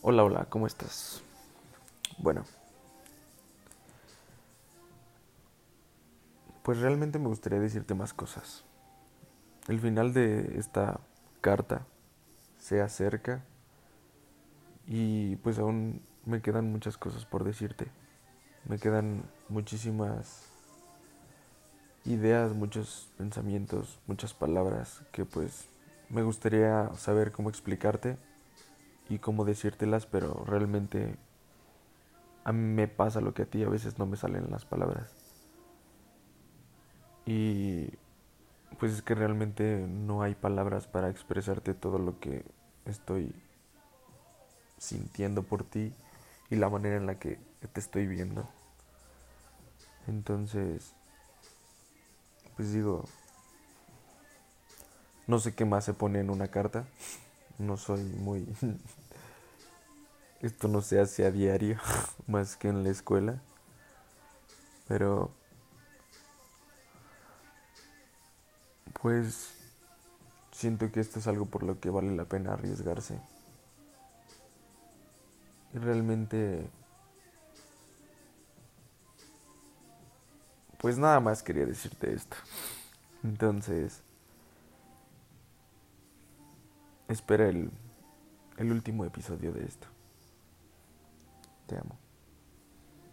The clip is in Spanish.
Hola, hola, ¿cómo estás? Bueno, pues realmente me gustaría decirte más cosas. El final de esta carta se acerca y pues aún me quedan muchas cosas por decirte. Me quedan muchísimas ideas, muchos pensamientos, muchas palabras que pues me gustaría saber cómo explicarte y cómo decírtelas, pero realmente a mí me pasa lo que a ti, a veces no me salen las palabras. Y pues es que realmente no hay palabras para expresarte todo lo que estoy sintiendo por ti y la manera en la que te estoy viendo. Entonces, pues digo, no sé qué más se pone en una carta. No soy muy... Esto no se hace a diario, más que en la escuela. Pero... Pues siento que esto es algo por lo que vale la pena arriesgarse. Y realmente... Pues nada más quería decirte esto. Entonces... Espera el, el último episodio de esto. Te amo.